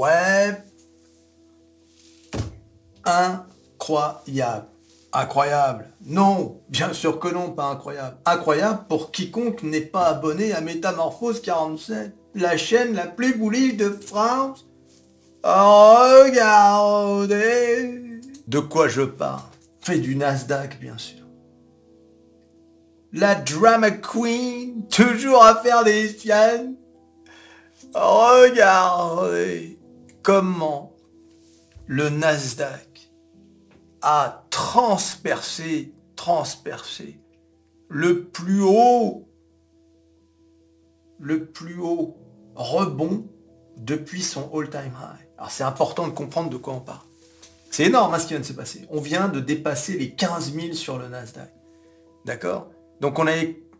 Ouais. Incroyable. Incroyable. Non, bien sûr que non, pas incroyable. Incroyable pour quiconque n'est pas abonné à Métamorphose 47, la chaîne la plus bullish de France. Regardez. De quoi je parle? Fait du Nasdaq, bien sûr. La drama queen, toujours à faire des siennes. Regardez comment le Nasdaq a transpercé, transpercé le plus haut, le plus haut rebond depuis son all-time high. Alors c'est important de comprendre de quoi on parle. C'est énorme hein, ce qui vient de se passer. On vient de dépasser les 15 000 sur le Nasdaq. D'accord? Donc on.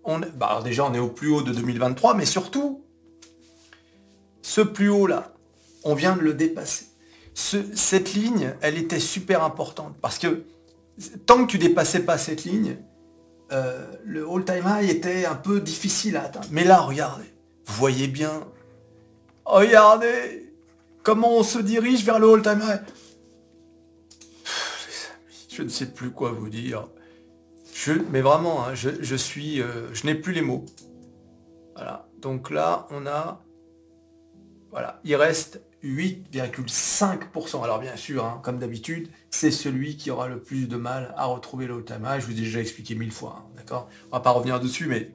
On, bah, déjà on est au plus haut de 2023, mais surtout, ce plus haut là, on vient de le dépasser. cette ligne, elle était super importante parce que tant que tu dépassais pas cette ligne, euh, le all-time high était un peu difficile à atteindre. Mais là, regardez, voyez bien, regardez comment on se dirige vers le all-time high. Je ne sais plus quoi vous dire. Je, mais vraiment, hein, je, suis, euh, je n'ai plus les mots. Voilà. Donc là, on a, voilà, il reste 8,5%. Alors bien sûr, hein, comme d'habitude, c'est celui qui aura le plus de mal à retrouver le time Je vous ai déjà expliqué mille fois, hein, d'accord? On va pas revenir dessus, mais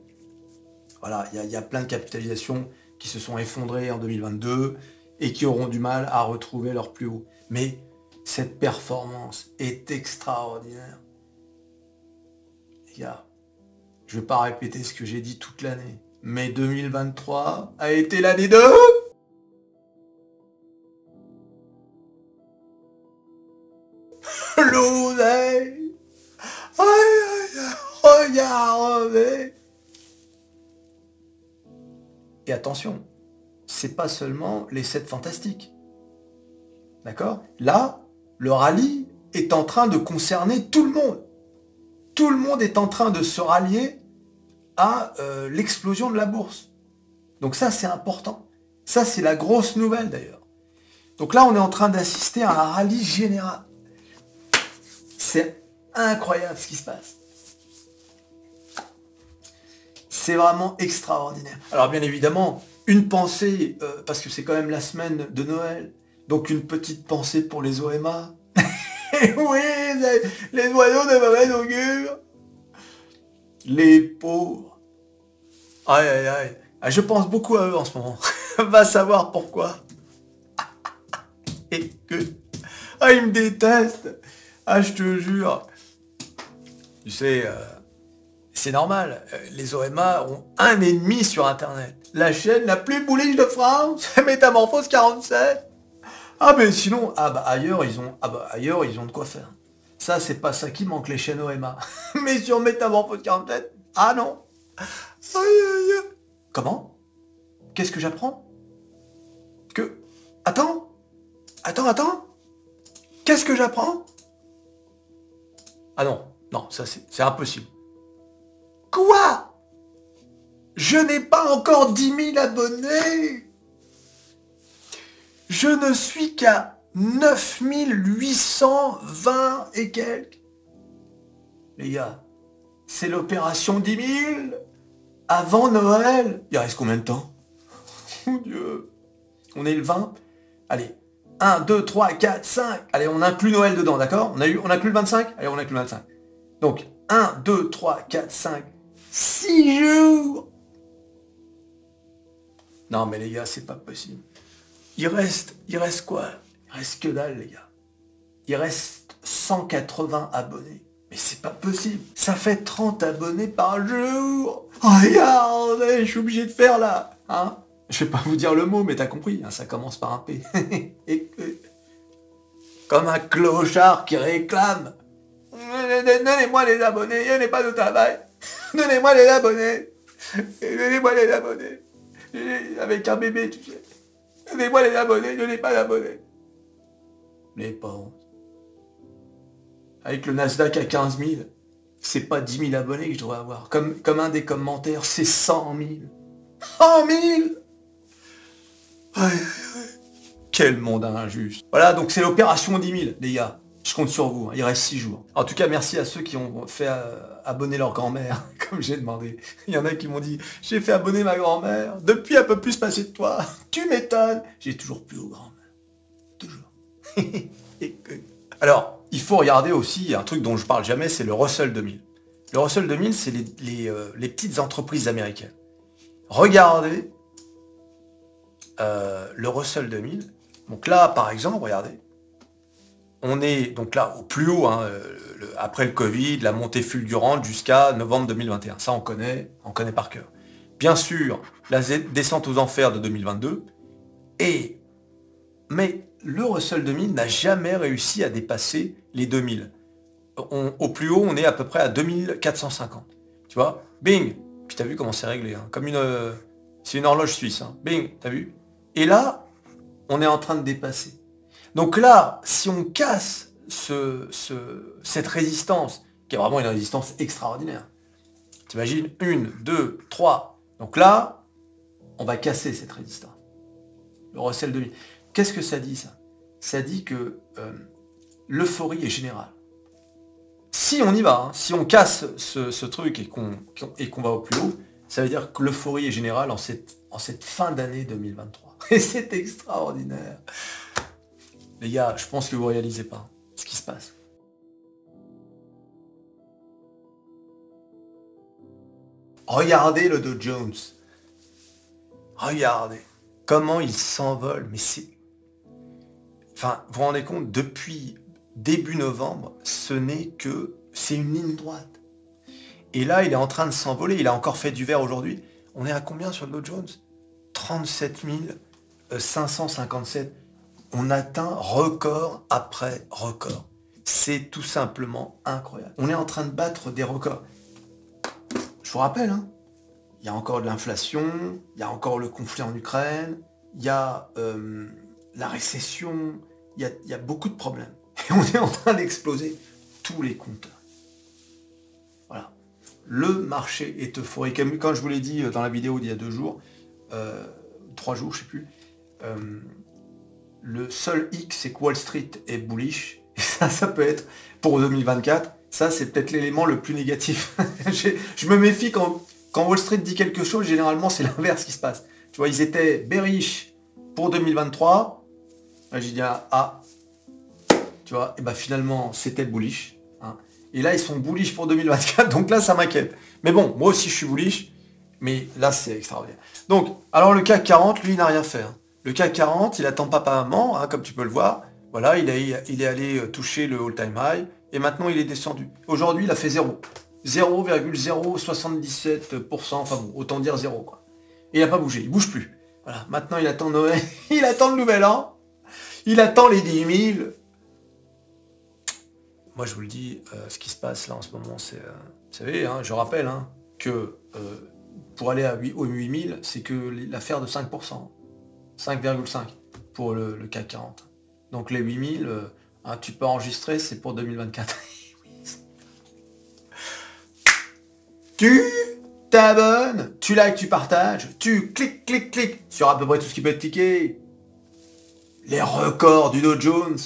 voilà, il y, a plein de capitalisations qui se sont effondrées en 2022 et qui auront du mal à retrouver leur plus haut. Mais cette performance est extraordinaire. Les gars, je vais pas répéter ce que j'ai dit toute l'année, mais 2023 a été l'année de... attention, c'est pas seulement les 7 fantastiques. D'accord? Là, le rallye est en train de concerner tout le monde. Tout le monde est en train de se rallier à euh, l'explosion de la bourse. Donc ça, c'est important. Ça, c'est la grosse nouvelle d'ailleurs. Donc là, on est en train d'assister à un rallye général. C'est incroyable ce qui se passe. C'est vraiment extraordinaire. Alors bien évidemment, une pensée, euh, parce que c'est quand même la semaine de Noël, donc une petite pensée pour les OMA. oui, les, oiseaux de mauvaise augure. Les pauvres. Aïe aïe aïe. Ah, je pense beaucoup à eux en ce moment. Va savoir pourquoi. Et que... Ah, ils me détestent. Ah, je te jure. Tu sais, euh, c'est normal. Euh, les OMA ont un ennemi sur Internet. La chaîne la plus bullish de France, Métamorphose 47. Ah mais sinon, ah bah ailleurs ils ont, ah bah ailleurs ils ont de quoi faire. Ça c'est pas ça qui manque les chaînes OMA. mais sur Métamorphose 47, ah non. Comment? Qu'est-ce que j'apprends? Que Attends, attends, attends. Qu'est-ce que j'apprends? Ah non, non, ça c'est impossible. Je n'ai pas encore 10 000 abonnés Je ne suis qu'à 9820 et quelques. Les gars, c'est l'opération 10 000 avant Noël. Il reste combien de temps? Mon Dieu. On est le 20. Allez, 1, 2, 3, 4, 5. Allez, on inclut Noël dedans, d'accord? On, a eu, on inclut le 25 Allez, on inclut le 25. Donc, 1, 2, 3, 4, 5, 6 jours. Non, mais les gars, c'est pas possible. Il reste, il reste quoi? Il reste que dalle, les gars. Il reste 180 abonnés. Mais c'est pas possible. Ça fait 30 abonnés par jour. Regardez, je suis obligé de faire là. Hein? Je vais pas vous dire le mot, mais t'as compris, hein, ça commence par un P. Comme un clochard qui réclame. Donnez-moi les abonnés, je n'ai pas de travail. Donnez-moi les abonnés. Donnez-moi les abonnés. Avec un bébé, tu sais. Donnez-moi les abonnés, je n'ai pas d'abonnés. Les pauvres. Avec le Nasdaq à 15 000, c'est pas 10 000 abonnés que je dois avoir. Comme, comme un des commentaires, c'est 100 000. 100 000 Quel monde injuste. Voilà, donc c'est l'opération 10 000, les gars. Je compte sur vous, hein. il reste 6 jours. En tout cas, merci à ceux qui ont fait euh, abonner leur grand-mère, comme j'ai demandé. Il y en a qui m'ont dit, j'ai fait abonner ma grand-mère, depuis elle peut plus se passer de toi. Tu m'étonnes. J'ai toujours plus aux grand-mère. Toujours. Alors, il faut regarder aussi un truc dont je parle jamais, c'est le Russell 2000. Le Russell 2000, c'est les, euh, les, petites entreprises américaines. Regardez euh, le Russell 2000. Donc là, par exemple, regardez, on est donc là au plus haut, hein, après le Covid, la montée fulgurante jusqu'à novembre 2021. Ça, on connaît, on connaît par cœur. Bien sûr, la descente aux enfers de 2022. Et, mais le Russell 2000 n'a jamais réussi à dépasser les 2000. au plus haut, on est à peu près à 2450. Tu vois? Bing Puis t'as vu comment c'est réglé hein. Comme une... Euh, c'est une horloge suisse. Hein. Bing T'as vu? Et là, on est en train de dépasser. Donc là, si on casse cette résistance, qui est vraiment une résistance extraordinaire, t'imagines Une, deux, trois. Donc là, on va casser cette résistance. Le recel de vie. Qu'est-ce que ça dit ça? Ça dit que euh, l'euphorie est générale. Si on y va, hein, si on casse ce, truc et qu'on va au plus haut, ça veut dire que l'euphorie est générale en cette fin d'année 2023. Et c'est extraordinaire. Les gars, je pense que vous réalisez pas ce qui se passe. Regardez le Dow Jones. Regardez comment il s'envole. Mais c'est... Enfin, vous vous rendez compte, depuis début novembre, ce n'est que... C'est une ligne droite. Et là, il est en train de s'envoler. Il a encore fait du vert aujourd'hui. On est à combien sur le Dow Jones? 37 557 on atteint record après record. C'est tout simplement incroyable. On est en train de battre des records. Je vous rappelle, hein, il y a encore de l'inflation, il y a encore le conflit en Ukraine, il y a euh, la récession, il y, a, beaucoup de problèmes. Et on est en train d'exploser tous les compteurs. Voilà. Le marché est euphorique. Quand je vous l'ai dit dans la vidéo d'il y a deux jours, euh, trois jours, je sais plus, euh, le seul X, c'est que Wall Street est bullish. Et ça, ça peut être, pour 2024, ça, c'est peut-être l'élément le plus négatif. je me méfie quand, Wall Street dit quelque chose, généralement, c'est l'inverse qui se passe. Tu vois, ils étaient bearish pour 2023. Là, j'ai dit, ah, ah, tu vois, et bah finalement, c'était bullish. Hein. Et là, ils sont bullish pour 2024, donc là, ça m'inquiète. Mais bon, moi aussi, je suis bullish, mais là, c'est extraordinaire. Donc, alors le CAC 40, lui, n'a rien fait. Hein. Le CAC 40, il attend pas maman, hein, comme tu peux le voir. Voilà, il est, il est allé euh, toucher le all-time high et maintenant il est descendu. Aujourd'hui, il a fait 0. 0,077%, enfin bon, autant dire 0 quoi. Et il n'a pas bougé, il bouge plus. Voilà, maintenant il attend Noël, il attend le nouvel an, il attend les 10 000. Moi je vous le dis, euh, ce qui se passe là en ce moment, c'est, euh, vous savez, hein, je rappelle hein, que pour aller à 8, aux 8000, c'est que l'affaire de 5%. 5,5 pour le, CAC 40. Donc les 8000, euh, hein, tu peux enregistrer, c'est pour 2024. tu t'abonnes, tu likes, tu partages, tu cliques, cliques, cliques sur à peu près tout ce qui peut être cliqué. Les records du Dow Jones,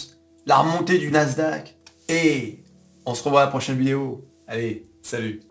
la remontée du Nasdaq. Et on se revoit à la prochaine vidéo. Allez, salut